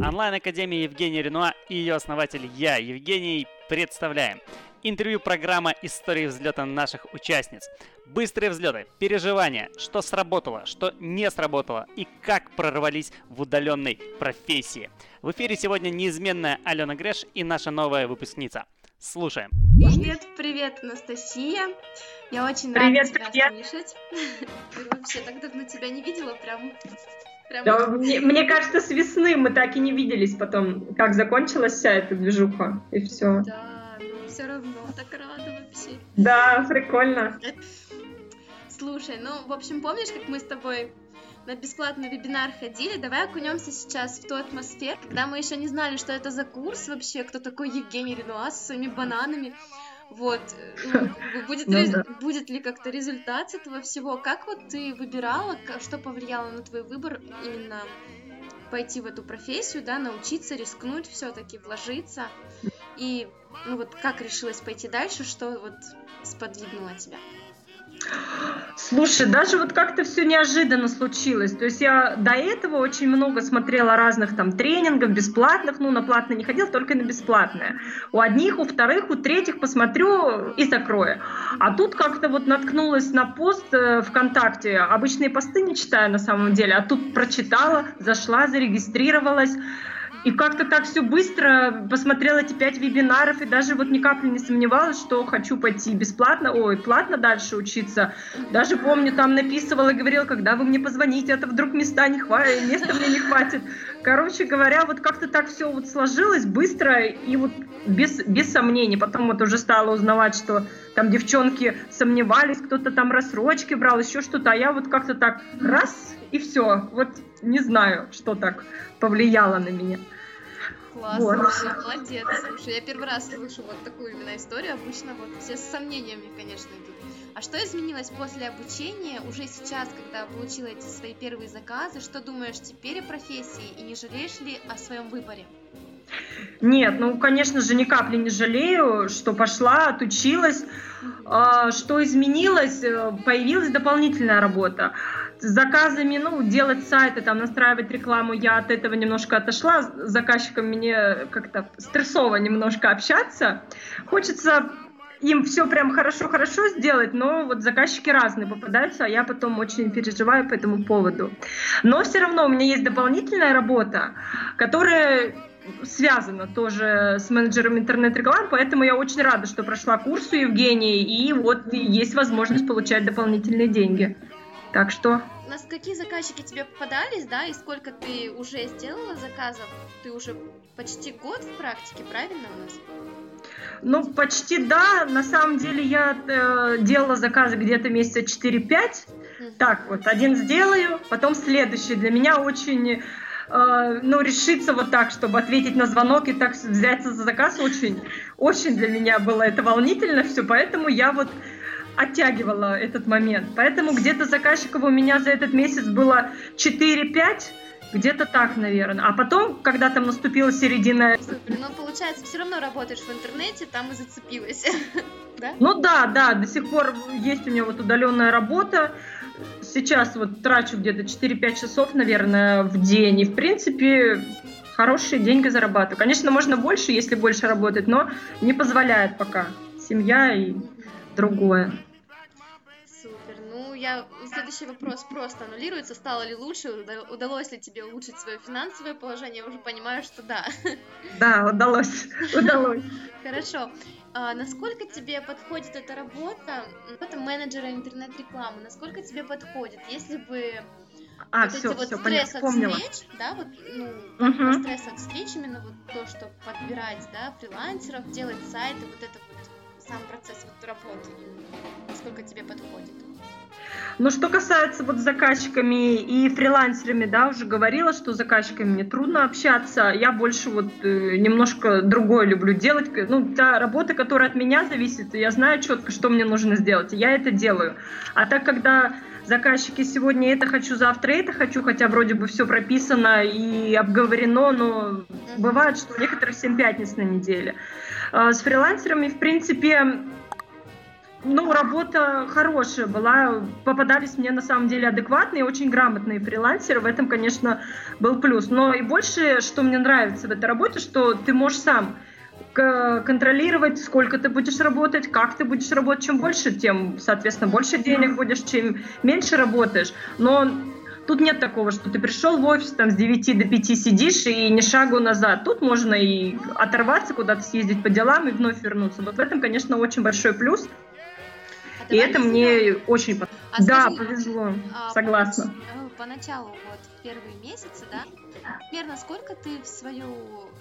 Онлайн-академия Евгения Ренуа и ее основатель я, Евгений, представляем. Интервью программа «Истории взлета наших участниц». Быстрые взлеты, переживания, что сработало, что не сработало и как прорвались в удаленной профессии. В эфире сегодня неизменная Алена Греш и наша новая выпускница. Слушаем. Привет, привет, Анастасия. Я очень привет, рада тебя привет. слышать. Вообще так давно тебя не видела, прям Прям... Да, мне, мне кажется, с весны мы так и не виделись потом, как закончилась вся эта движуха, и все. Да, но все равно так рада вообще. Да, прикольно. Слушай, ну, в общем, помнишь, как мы с тобой на бесплатный вебинар ходили, давай окунемся сейчас в ту атмосферу, когда мы еще не знали, что это за курс вообще, кто такой Евгений Ренуа со своими бананами. Вот, ну, будет, ну, да. будет ли как-то результат этого всего? Как вот ты выбирала, что повлияло на твой выбор именно пойти в эту профессию, да, научиться, рискнуть, все-таки вложиться? И, ну вот, как решилась пойти дальше, что вот сподвигнуло тебя? Слушай, даже вот как-то все неожиданно случилось. То есть я до этого очень много смотрела разных там тренингов бесплатных, ну на платные не ходила, только на бесплатное. У одних, у вторых, у третьих посмотрю и закрою. А тут как-то вот наткнулась на пост э, ВКонтакте. Обычные посты не читаю на самом деле, а тут прочитала, зашла, зарегистрировалась. И как-то так все быстро посмотрела эти пять вебинаров и даже вот ни капли не сомневалась, что хочу пойти бесплатно, ой, платно дальше учиться. Даже помню, там написывала, говорила, когда вы мне позвоните, это вдруг места не хватит, места мне не хватит. Короче говоря, вот как-то так все вот сложилось быстро и вот без, без сомнений. Потом вот уже стала узнавать, что там девчонки сомневались, кто-то там рассрочки брал, еще что-то, а я вот как-то так раз и все. Вот не знаю, что так повлияло на меня. Классно, вот. вообще, молодец. Слушай, я первый раз слышу вот такую именно историю. Обычно вот все с сомнениями, конечно, идут. А что изменилось после обучения, уже сейчас, когда получила эти свои первые заказы? Что думаешь теперь о профессии и не жалеешь ли о своем выборе? Нет, ну, конечно же, ни капли не жалею, что пошла, отучилась. А, что изменилось? Э, появилась дополнительная работа с заказами, ну, делать сайты, там, настраивать рекламу, я от этого немножко отошла. С заказчиком мне как-то стрессово немножко общаться. Хочется им все прям хорошо-хорошо сделать, но вот заказчики разные попадаются, а я потом очень переживаю по этому поводу. Но все равно у меня есть дополнительная работа, которая связана тоже с менеджером интернет-рекламы, поэтому я очень рада, что прошла курс у Евгении, и вот есть возможность получать дополнительные деньги. Так что... У нас какие заказчики тебе попадались, да, и сколько ты уже сделала заказов? Ты уже почти год в практике, правильно у нас? Ну, почти да. На самом деле я э, делала заказы где-то месяца 4-5. Mm-hmm. Так вот, один сделаю, потом следующий. Для меня очень э, ну, решиться вот так, чтобы ответить на звонок и так взяться за заказ, очень, очень для меня было это волнительно все, поэтому я вот оттягивала этот момент. Поэтому где-то заказчиков у меня за этот месяц было 4-5, где-то так, наверное. А потом, когда там наступила середина... Супер. Ну, получается, все равно работаешь в интернете, там и зацепилась. да? Ну да, да, до сих пор есть у меня вот удаленная работа. Сейчас вот трачу где-то 4-5 часов, наверное, в день. И, в принципе, хорошие деньги зарабатываю. Конечно, можно больше, если больше работать, но не позволяет пока семья и другое я следующий вопрос просто аннулируется. Стало ли лучше? Удалось ли тебе улучшить свое финансовое положение? Я уже понимаю, что да. Да, удалось. Удалось. Хорошо. А насколько тебе подходит эта работа, работа менеджера интернет-рекламы? Насколько тебе подходит? Если бы а, вот все, эти вот все, стресс от помнила. встреч, да, вот, ну, угу. стресс от встреч, именно вот то, что подбирать, да, фрилансеров, делать сайты, вот это вот сам процесс вот работы, насколько тебе подходит? Но что касается вот заказчиками и фрилансерами, да, уже говорила, что с заказчиками мне трудно общаться. Я больше вот э, немножко другое люблю делать. Ну, та работа, которая от меня зависит, я знаю четко, что мне нужно сделать, и я это делаю. А так, когда заказчики сегодня это хочу, завтра это хочу, хотя вроде бы все прописано и обговорено, но бывает, что у некоторых 7 пятниц на неделе. А с фрилансерами, в принципе, ну, работа хорошая была. Попадались мне на самом деле адекватные, очень грамотные фрилансеры. В этом, конечно, был плюс. Но и больше, что мне нравится в этой работе, что ты можешь сам контролировать, сколько ты будешь работать, как ты будешь работать. Чем больше, тем, соответственно, больше денег будешь, чем меньше работаешь. Но Тут нет такого, что ты пришел в офис, там с 9 до 5 сидишь и ни шагу назад. Тут можно и оторваться, куда-то съездить по делам и вновь вернуться. Вот в этом, конечно, очень большой плюс. И это мне очень а да, скажи, повезло, а, согласна. Поначалу, вот в первые месяцы, да, примерно сколько ты в свою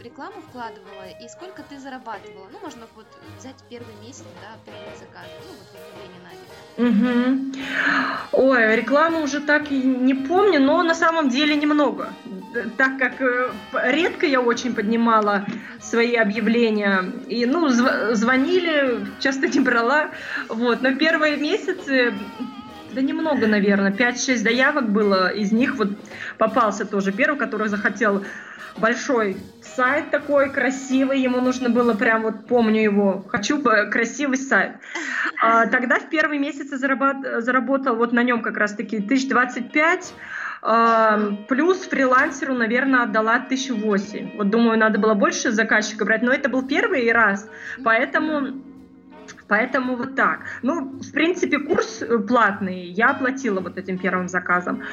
рекламу вкладывала и сколько ты зарабатывала? Ну, можно вот взять первый месяц, да, первый заказ, ну, вот объявление на Угу. Ой, рекламу уже так и не помню, но на самом деле немного. Так как э, редко я очень поднимала свои объявления. И, ну, зв- звонили, часто не брала. Вот. Но первые месяцы да немного, наверное, 5-6 заявок было, из них вот попался тоже первый, который захотел большой сайт такой красивый, ему нужно было прям вот, помню его, хочу красивый сайт. А, тогда в первые месяцы зарабат, заработал вот на нем как раз-таки 1025, а, плюс фрилансеру, наверное, отдала 1008. Вот думаю, надо было больше заказчика брать, но это был первый раз, поэтому Поэтому вот так. Ну, в принципе, курс э, платный, я оплатила вот этим первым заказом.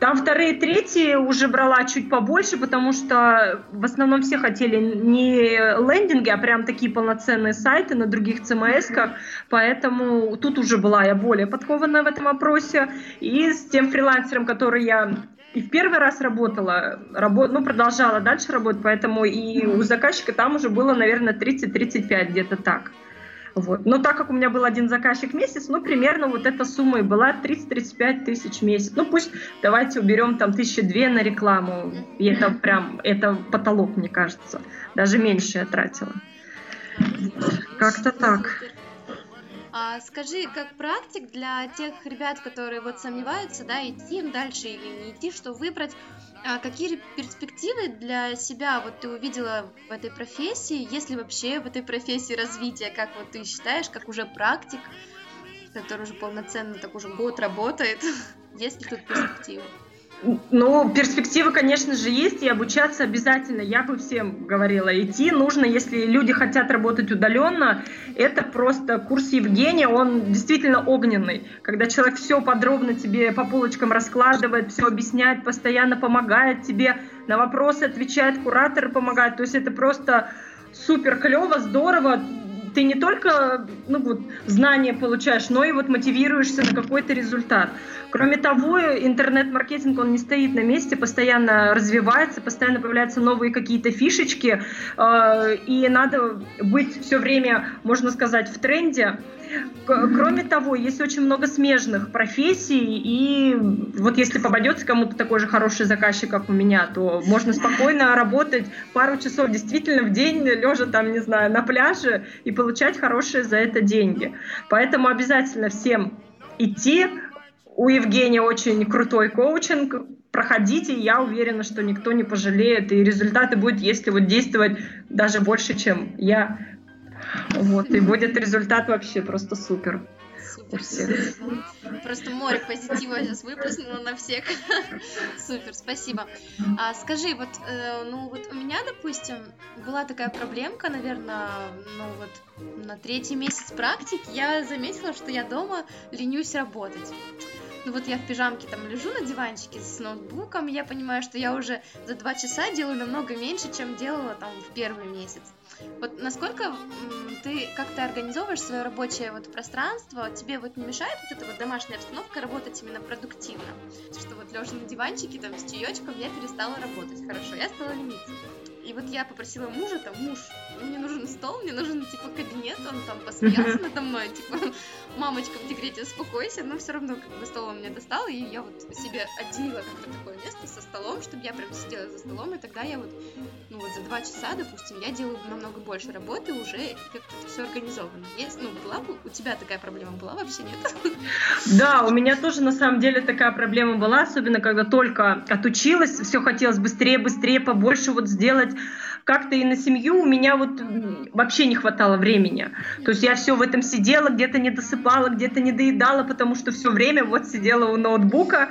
Там вторые, третьи уже брала чуть побольше, потому что в основном все хотели не лендинги, а прям такие полноценные сайты на других CMS-ках, поэтому тут уже была я более подкованная в этом вопросе. И с тем фрилансером, который я и в первый раз работала, работ, ну, продолжала дальше работать, поэтому и у заказчика там уже было, наверное, 30-35 где-то так. Вот. Но так как у меня был один заказчик в месяц, ну, примерно вот эта сумма и была 30-35 тысяч в месяц. Ну, пусть давайте уберем там тысячи две на рекламу. И это прям, это потолок, мне кажется. Даже меньше я тратила. Как-то так. А скажи, как практик для тех ребят, которые вот сомневаются, да, идти им дальше или не идти, что выбрать, а какие перспективы для себя вот ты увидела в этой профессии, если вообще в этой профессии развитие, как вот ты считаешь, как уже практик, который уже полноценно так уже год работает, есть ли тут перспективы? Ну, перспективы, конечно же, есть, и обучаться обязательно. Я бы всем говорила, идти нужно, если люди хотят работать удаленно. Это просто курс Евгения, он действительно огненный. Когда человек все подробно тебе по полочкам раскладывает, все объясняет, постоянно помогает тебе, на вопросы отвечает, куратор помогает. То есть это просто супер клево, здорово ты не только ну, вот, знания получаешь, но и вот мотивируешься на какой-то результат. Кроме того, интернет-маркетинг, он не стоит на месте, постоянно развивается, постоянно появляются новые какие-то фишечки, э, и надо быть все время, можно сказать, в тренде. Кроме того, есть очень много смежных профессий, и вот если попадется кому-то такой же хороший заказчик, как у меня, то можно спокойно работать пару часов действительно в день, лежа там, не знаю, на пляже, и получать хорошие за это деньги. Поэтому обязательно всем идти. У Евгения очень крутой коучинг, проходите, я уверена, что никто не пожалеет, и результаты будут, если вот действовать даже больше, чем я вот, и будет результат вообще просто супер. Супер, супер. Просто море позитива сейчас выплеснуло на всех. Супер, спасибо. А скажи, вот, э, ну вот у меня, допустим, была такая проблемка, наверное, ну вот на третий месяц практики я заметила, что я дома ленюсь работать. Ну вот я в пижамке там лежу на диванчике с ноутбуком, я понимаю, что я уже за два часа делаю намного меньше, чем делала там в первый месяц. Вот насколько ты как-то организовываешь свое рабочее вот пространство, тебе вот не мешает вот эта вот домашняя обстановка работать именно продуктивно? Что вот лежа на диванчике там с чаечком я перестала работать хорошо, я стала лениться. И вот я попросила мужа, там, муж, мне нужен стол, мне нужен, типа, кабинет, он там посмеялся надо мной, типа, мамочка в декрете, успокойся, но все равно, как бы, стол он мне достал, и я вот себе отделила как-то такое место со столом, чтобы я прям сидела за столом, и тогда я вот, ну вот за два часа, допустим, я делаю намного больше работы, уже как-то все организовано. Есть, ну, была бы у тебя такая проблема, была вообще нет? Да, у меня тоже на самом деле такая проблема была, особенно когда только отучилась, все хотелось быстрее, быстрее, побольше вот сделать, как-то и на семью у меня вот вообще не хватало времени. То есть я все в этом сидела, где-то не досыпала, где-то не доедала, потому что все время вот сидела у ноутбука.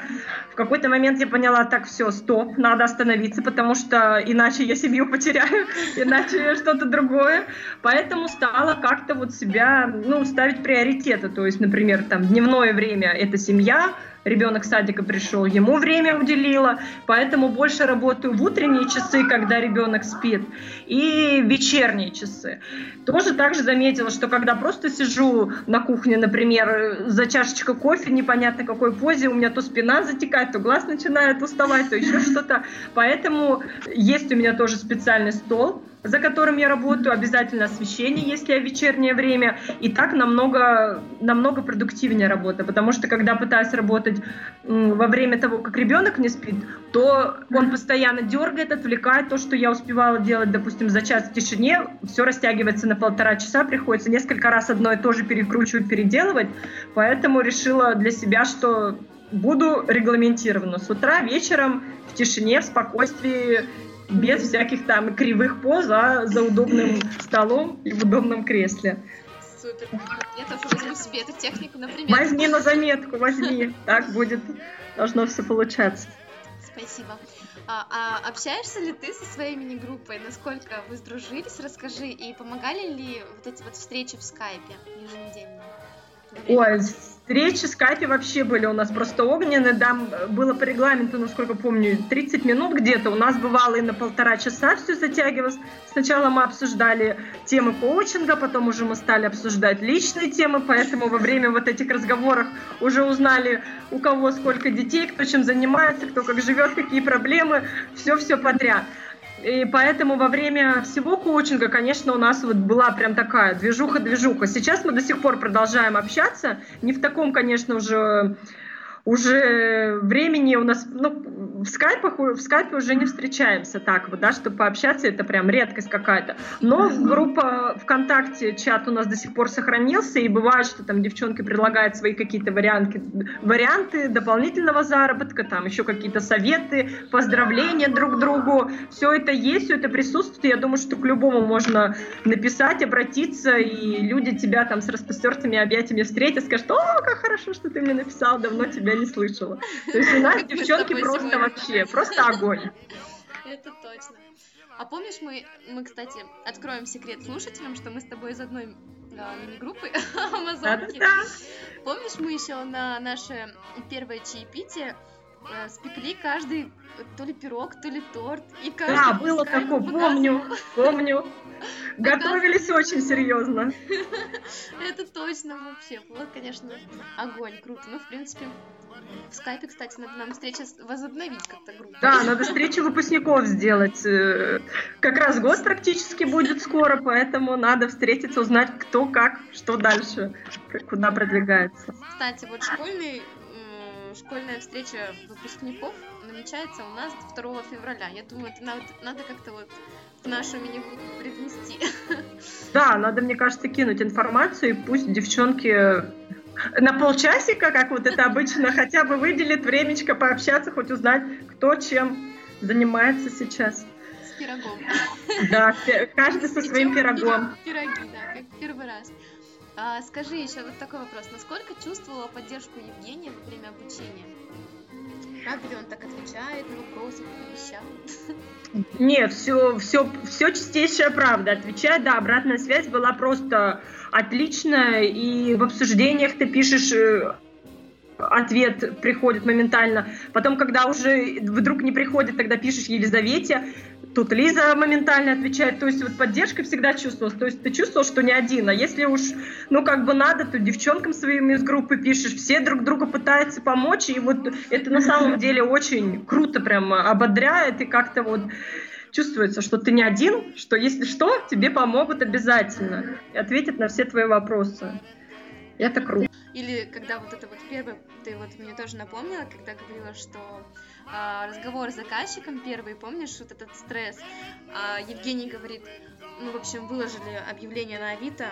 В какой-то момент я поняла, так, все, стоп, надо остановиться, потому что иначе я семью потеряю, иначе что-то другое. Поэтому стала как-то вот себя, ну, ставить приоритеты. То есть, например, там дневное время — это семья, ребенок садика пришел, ему время уделила, поэтому больше работаю в утренние часы, когда ребенок спит, и вечерние часы. Тоже также заметила, что когда просто сижу на кухне, например, за чашечкой кофе, непонятно какой позе, у меня то спина затекает, то глаз начинает уставать, то еще что-то. Поэтому есть у меня тоже специальный стол, за которым я работаю, обязательно освещение, если я вечернее время, и так намного, намного продуктивнее работа, потому что когда пытаюсь работать во время того, как ребенок не спит, то он постоянно дергает, отвлекает то, что я успевала делать, допустим, за час в тишине, все растягивается на полтора часа, приходится несколько раз одно и то же перекручивать, переделывать, поэтому решила для себя, что буду регламентированно с утра, вечером, в тишине, в спокойствии без всяких там кривых поз, а за удобным столом и в удобном кресле. Супер. Я тоже возьму себе эту технику, например. Возьми на заметку, возьми. Так будет, должно все получаться. Спасибо. А, а общаешься ли ты со своей мини-группой? Насколько вы сдружились? Расскажи. И помогали ли вот эти вот встречи в скайпе еженедельно? Ой, встречи в скайпе вообще были у нас просто огненные. Да, было по регламенту, насколько помню, 30 минут где-то. У нас бывало и на полтора часа все затягивалось. Сначала мы обсуждали темы коучинга, потом уже мы стали обсуждать личные темы, поэтому во время вот этих разговоров уже узнали, у кого сколько детей, кто чем занимается, кто как живет, какие проблемы, все-все подряд. И поэтому во время всего коучинга, конечно, у нас вот была прям такая движуха-движуха. Сейчас мы до сих пор продолжаем общаться, не в таком, конечно, уже уже времени у нас, ну, в скайпах, в скайпе уже не встречаемся так вот, да, чтобы пообщаться, это прям редкость какая-то. Но группа ВКонтакте, чат у нас до сих пор сохранился, и бывает, что там девчонки предлагают свои какие-то варианты, варианты дополнительного заработка, там еще какие-то советы, поздравления друг другу. Все это есть, все это присутствует, я думаю, что к любому можно написать, обратиться, и люди тебя там с распростертыми объятиями встретят, скажут, о, как хорошо, что ты мне написал, давно тебя не слышала. То есть у нас девчонки просто вообще, просто огонь. Это точно. А помнишь, мы, мы, кстати, откроем секрет слушателям, что мы с тобой из одной а, мини-группы Амазонки. Помнишь, мы еще на наше первое чаепитие э, спекли каждый то ли пирог, то ли торт. И да, было такое, помню, помню. Готовились очень серьезно. Это точно вообще. Вот, конечно, огонь, круто. Ну, в принципе, в скайпе, кстати, надо нам встреча возобновить как-то группу. Да, надо встречу выпускников сделать. Э, как раз год практически будет скоро, поэтому надо встретиться, узнать, кто как, что дальше, куда продвигается. Кстати, вот школьный, школьная встреча выпускников намечается у нас 2 февраля. Я думаю, это надо, надо как-то вот нашу мини-группу привнести. Да, надо, мне кажется, кинуть информацию, и пусть девчонки на полчасика, как вот это обычно, хотя бы выделит времечко пообщаться, хоть узнать, кто чем занимается сейчас. С пирогом. Да, каждый со своим пирогом. Пироги, да, как первый раз. А, скажи еще вот такой вопрос. Насколько чувствовала поддержку Евгения во время обучения? Ли он так отвечает на вопросы, как обещал? Нет, все, все, все чистейшая правда. Отвечает, да, обратная связь была просто отличная, и в обсуждениях ты пишешь э, ответ приходит моментально. Потом, когда уже вдруг не приходит, тогда пишешь Елизавете, тут Лиза моментально отвечает. То есть вот поддержка всегда чувствовалась. То есть ты чувствовал, что не один. А если уж, ну как бы надо, то девчонкам своим из группы пишешь. Все друг друга пытаются помочь. И вот это на самом деле очень круто прям ободряет. И как-то вот чувствуется, что ты не один, что если что, тебе помогут обязательно. И ответят на все твои вопросы. Это круто. Или когда вот это вот первое, ты вот мне тоже напомнила, когда говорила, что а, разговор с заказчиком первый, помнишь, вот этот стресс, а Евгений говорит, ну, в общем, выложили объявление на Авито,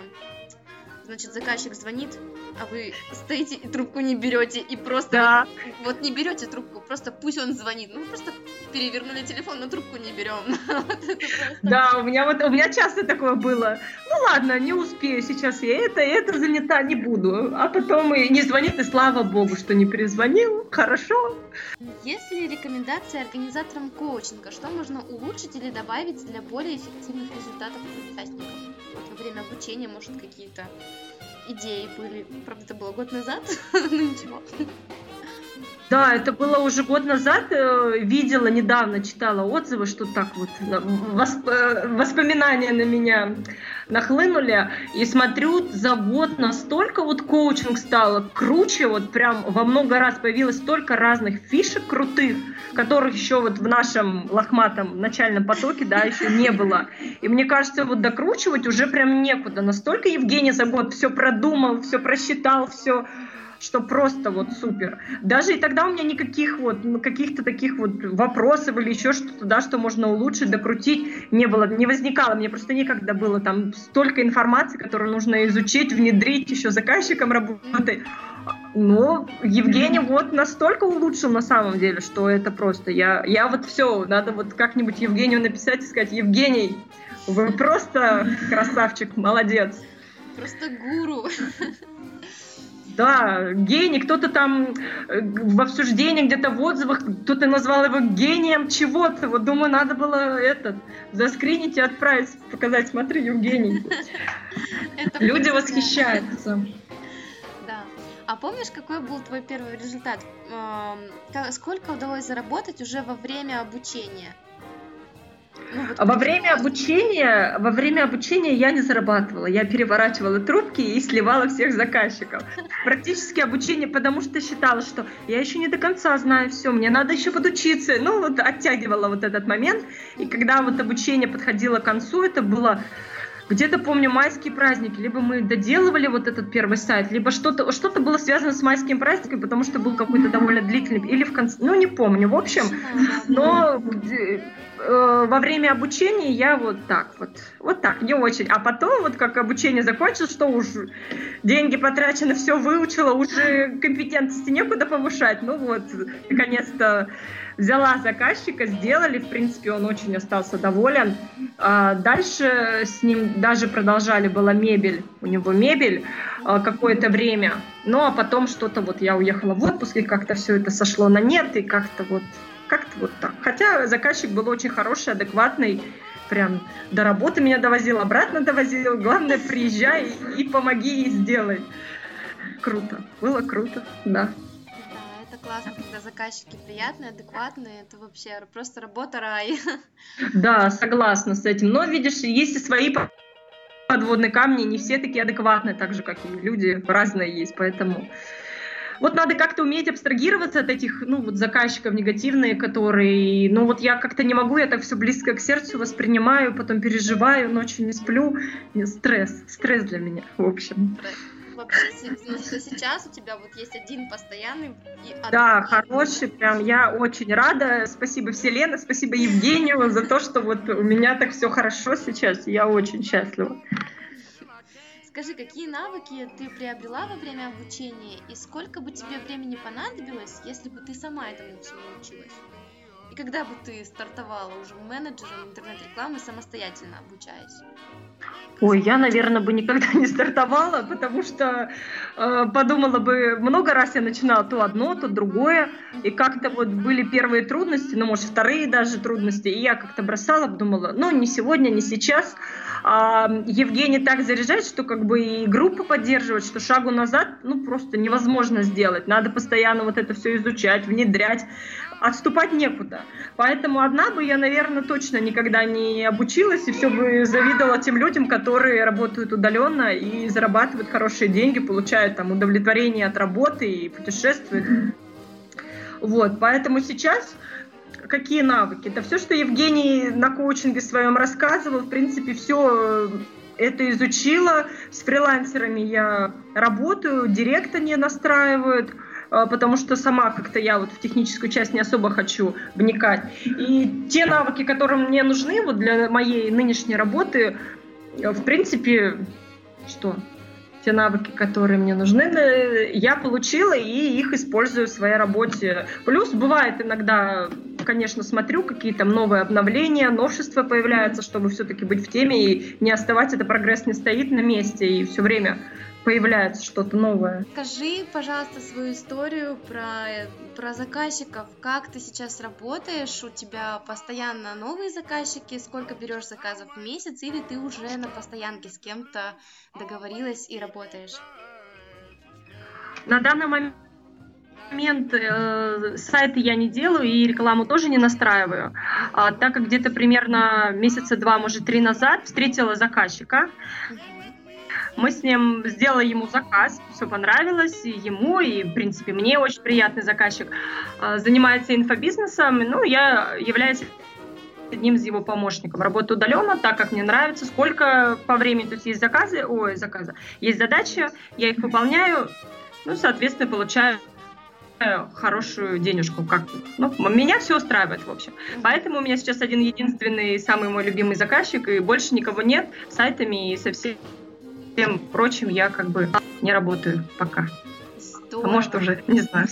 значит, заказчик звонит, а вы стоите и трубку не берете, и просто Да. вот, вот не берете трубку, просто пусть он звонит. Ну, просто перевернули телефон, но трубку не берем. Вот это просто. Да, у меня вот у меня часто такое было. Ну ладно, не успею сейчас я это, это занята, не буду. А потом и не звонит, и слава богу, что не перезвонил. Хорошо. Есть ли рекомендации организаторам коучинга, что можно улучшить или добавить для более эффективных результатов участников? Вот во время обучения, может, какие-то идеи были. Правда, это было год назад, ну ничего. Да, это было уже год назад. э, Видела недавно, читала отзывы, что так вот восп- э, воспоминания на меня нахлынули. И смотрю, за год настолько вот коучинг стало круче, вот прям во много раз появилось столько разных фишек крутых, которых еще вот в нашем лохматом начальном потоке, да, еще не было. И мне кажется, вот докручивать уже прям некуда. Настолько Евгений за год все продумал, все просчитал, все что просто вот супер. Даже и тогда у меня никаких вот ну, каких-то таких вот вопросов или еще что-то, да, что можно улучшить, докрутить, не было, не возникало. Мне просто некогда было там столько информации, которую нужно изучить, внедрить, еще заказчиком работать. Но Евгений вот настолько улучшил на самом деле, что это просто. Я, я вот все, надо вот как-нибудь Евгению написать и сказать, Евгений, вы просто красавчик, молодец. Просто гуру. Да, гений, кто-то там э, в обсуждении, где-то в отзывах, кто-то назвал его гением чего-то. Вот думаю, надо было этот заскринить и отправить, показать, смотри, Евгений. Люди восхищаются. Да. А помнишь, какой был твой первый результат? Эм, Сколько удалось заработать уже во время обучения? А во время обучения, во время обучения я не зарабатывала. Я переворачивала трубки и сливала всех заказчиков. Практически обучение, потому что считала, что я еще не до конца знаю все, мне надо еще подучиться. Ну, вот оттягивала вот этот момент. И когда вот обучение подходило к концу, это было где-то, помню, майские праздники. Либо мы доделывали вот этот первый сайт, либо что-то что было связано с майским праздником, потому что был какой-то довольно длительный, или в конце, ну, не помню. В общем, но э, во время обучения я вот так вот, вот так, не очень. А потом, вот как обучение закончилось, что уж деньги потрачены, все выучила, уже компетентности некуда повышать. Ну вот, наконец-то взяла заказчика, сделали, в принципе, он очень остался доволен. А дальше с ним даже продолжали, была мебель, у него мебель а, какое-то время. Ну, а потом что-то вот я уехала в отпуск, и как-то все это сошло на нет, и как-то вот как-то вот так. Хотя заказчик был очень хороший, адекватный, прям до работы меня довозил, обратно довозил. Главное, приезжай и, помоги, и сделай. Круто. Было круто, да. Классно, когда заказчики приятные, адекватные, это вообще просто работа рай. Да, согласна с этим. Но, видишь, есть и свои по- подводные камни, не все такие адекватные, так же, как и люди, разные есть, поэтому... Вот надо как-то уметь абстрагироваться от этих, ну, вот заказчиков негативные, которые, ну, вот я как-то не могу, я так все близко к сердцу воспринимаю, потом переживаю, ночью не сплю, стресс, стресс для меня, в общем. Вообще, ну, что сейчас у тебя вот есть один постоянный и Да, адекватный. хороший, прям я очень рада. Спасибо Вселенной, спасибо Евгению за то, что вот у меня так все хорошо сейчас. Я очень счастлива. Скажи, какие навыки ты приобрела во время обучения и сколько бы тебе времени понадобилось, если бы ты сама этому всему научилась? Когда бы ты стартовала уже менеджером интернет-рекламы самостоятельно обучаясь? Ой, я, наверное, бы никогда не стартовала, потому что э, подумала бы, много раз я начинала то одно, то другое, и как-то вот были первые трудности, ну, может, вторые даже трудности, и я как-то бросала, думала, ну, не сегодня, не сейчас. А Евгений так заряжает, что как бы и группу поддерживать, что шагу назад, ну, просто невозможно сделать. Надо постоянно вот это все изучать, внедрять, отступать некуда. Поэтому одна бы я, наверное, точно никогда не обучилась и все бы завидовала тем людям, которые работают удаленно и зарабатывают хорошие деньги, получают там удовлетворение от работы и путешествуют. Вот, поэтому сейчас какие навыки? Это все, что Евгений на коучинге своем рассказывал, в принципе, все это изучила. С фрилансерами я работаю, директ они настраивают, потому что сама как-то я вот в техническую часть не особо хочу вникать. И те навыки, которые мне нужны вот для моей нынешней работы, э, в принципе, что? те навыки, которые мне нужны, я получила и их использую в своей работе. Плюс бывает иногда, конечно, смотрю, какие там новые обновления, новшества появляются, чтобы все-таки быть в теме и не оставать, это прогресс не стоит на месте и все время появляется что-то новое. Скажи, пожалуйста, свою историю про, про заказчиков. Как ты сейчас работаешь? У тебя постоянно новые заказчики? Сколько берешь заказов в месяц? Или ты уже на постоянке с кем-то договорилась и работаешь? На данный момент момент э, сайты я не делаю и рекламу тоже не настраиваю, а, так как где-то примерно месяца два, может три назад встретила заказчика. Мы с ним сделали ему заказ, все понравилось и ему, и, в принципе, мне очень приятный заказчик. А, занимается инфобизнесом, ну, я являюсь одним из его помощников. Работаю удаленно, так как мне нравится, сколько по времени, то есть есть заказы, ой, заказы, есть задачи, я их выполняю, ну, соответственно, получаю хорошую денежку. Как, ну, меня все устраивает, в общем. Поэтому у меня сейчас один единственный, самый мой любимый заказчик, и больше никого нет сайтами и со всем всем прочим я как бы не работаю пока. Здорово. А может уже, не знаю.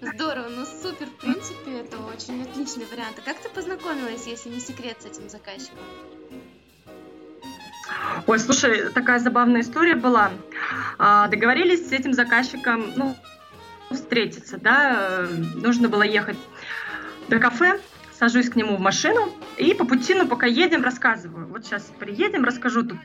Здорово, ну супер, в принципе, это очень отличный вариант. А как ты познакомилась, если не секрет, с этим заказчиком? Ой, слушай, такая забавная история была. А, договорились с этим заказчиком, ну, встретиться, да, нужно было ехать до кафе, сажусь к нему в машину и по пути, ну, пока едем, рассказываю. Вот сейчас приедем, расскажу тут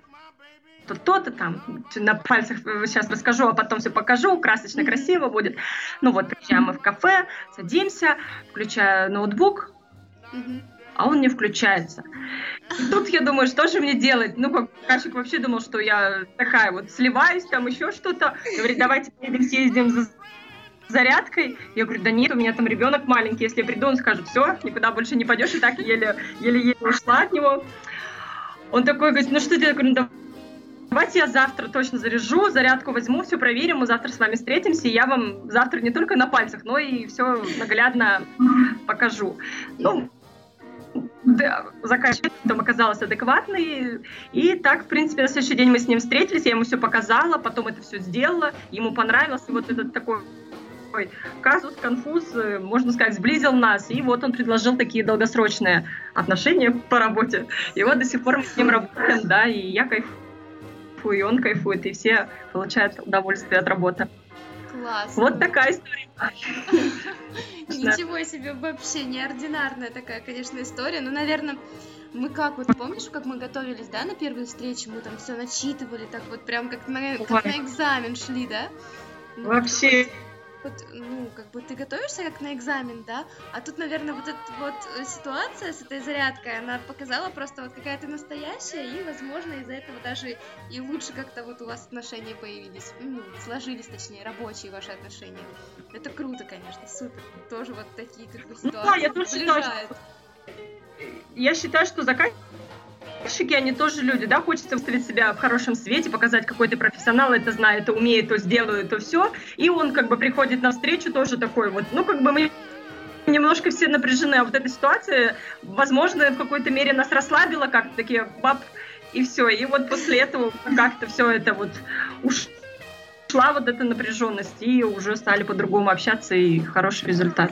то-то там, на пальцах сейчас расскажу, а потом все покажу, красочно, красиво будет. Ну вот, приезжаем мы в кафе, садимся, включаю ноутбук, а он не включается. И тут я думаю, что же мне делать? Ну, как Кашик вообще думал, что я такая вот сливаюсь, там еще что-то. Говорит, давайте поедем, съездим за зарядкой. Я говорю, да нет, у меня там ребенок маленький, если я приду, он скажет, все, никуда больше не пойдешь, и так еле-еле ушла от него. Он такой говорит, ну что ты? Я говорю, ну Давайте я завтра точно заряжу, зарядку возьму, все проверим, мы завтра с вами встретимся, и я вам завтра не только на пальцах, но и все наглядно покажу. Ну, да, заказчик там оказался адекватный, и так, в принципе, на следующий день мы с ним встретились, я ему все показала, потом это все сделала, ему понравился вот этот такой казус, конфуз, э, можно сказать, сблизил нас, и вот он предложил такие долгосрочные отношения по работе. И вот до сих пор мы с ним работаем, да, и я кайфую кайфую, и он кайфует, и все получают удовольствие от работы. Класс. Вот такая история. Ничего себе, вообще неординарная такая, конечно, история. Ну, наверное, мы как вот помнишь, как мы готовились, да, на первую встречу, мы там все начитывали, так вот прям как на, как на экзамен шли, да? Ну, Вообще вот, ну, как бы ты готовишься как на экзамен, да, а тут, наверное, вот эта вот э, ситуация с этой зарядкой, она показала просто вот какая ты настоящая, и, возможно, из-за этого даже и лучше как-то вот у вас отношения появились, ну, сложились, точнее, рабочие ваши отношения. Это круто, конечно, супер. Тоже вот такие как бы ситуации ну, да, я тоже считаю, что... Я считаю, что заканчивать Заказчики, они тоже люди, да, хочется выставить себя в хорошем свете, показать, какой ты профессионал, это знает, это умеет, то сделаю, то все. И он как бы приходит на встречу тоже такой вот, ну, как бы мы немножко все напряжены, а вот эта ситуация, возможно, в какой-то мере нас расслабила, как такие баб, и все. И вот после этого как-то все это вот уж ушла вот эта напряженность, и уже стали по-другому общаться, и хороший результат.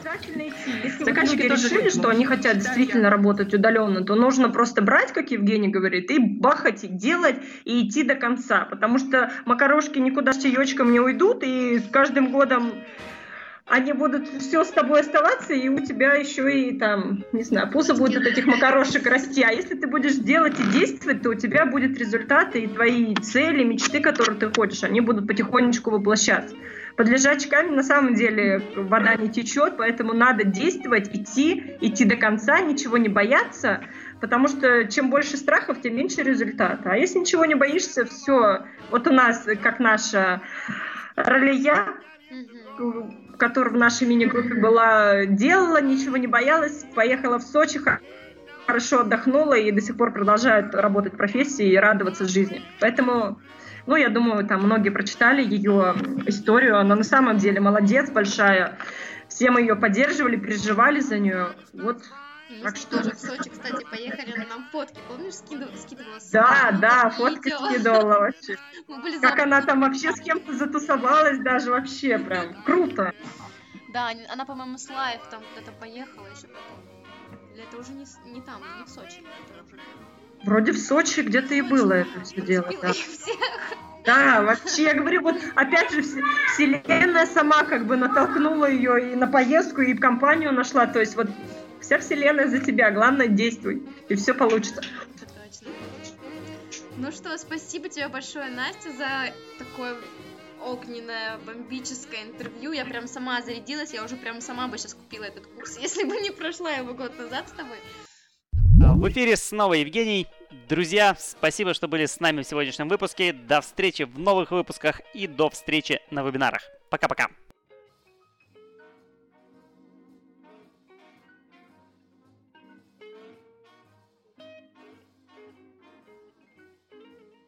Заказчики тоже решили, что они хотят действительно работать удаленно, то нужно просто брать, как Евгений говорит, и бахать, и делать, и идти до конца, потому что макарошки никуда с чаечком не уйдут, и с каждым годом они будут все с тобой оставаться, и у тебя еще и там, не знаю, пузо будет от этих макарошек расти. А если ты будешь делать и действовать, то у тебя будет результаты, и твои цели, мечты, которые ты хочешь, они будут потихонечку воплощаться. Под лежачками на самом деле вода не течет, поэтому надо действовать, идти, идти до конца, ничего не бояться, потому что чем больше страхов, тем меньше результата. А если ничего не боишься, все. Вот у нас, как наша Ролия, которая в нашей мини-группе была, делала, ничего не боялась, поехала в Сочи, хорошо отдохнула и до сих пор продолжает работать в профессии и радоваться жизни. Поэтому, ну, я думаю, там многие прочитали ее историю. Она на самом деле молодец, большая. Все мы ее поддерживали, переживали за нее. Вот мы так что... тоже в Сочи, кстати, поехали, но нам фотки, помнишь, скидывала? скидывала да, да, фотки скидывала вообще. Как она там вообще с кем-то затусовалась даже вообще прям. Круто. Да, она, по-моему, с Лайф там куда-то поехала еще потом. Или это уже не, не там, не в Сочи. Вроде в Сочи где-то и было это все дело. Да. Да, вообще, я говорю, вот опять же, вселенная сама как бы натолкнула ее и на поездку, и компанию нашла. То есть вот вся вселенная за тебя, главное действуй, и все получится. Ну что, спасибо тебе большое, Настя, за такое огненное, бомбическое интервью. Я прям сама зарядилась, я уже прям сама бы сейчас купила этот курс, если бы не прошла его год назад с тобой. В эфире снова Евгений. Друзья, спасибо, что были с нами в сегодняшнем выпуске. До встречи в новых выпусках и до встречи на вебинарах. Пока-пока.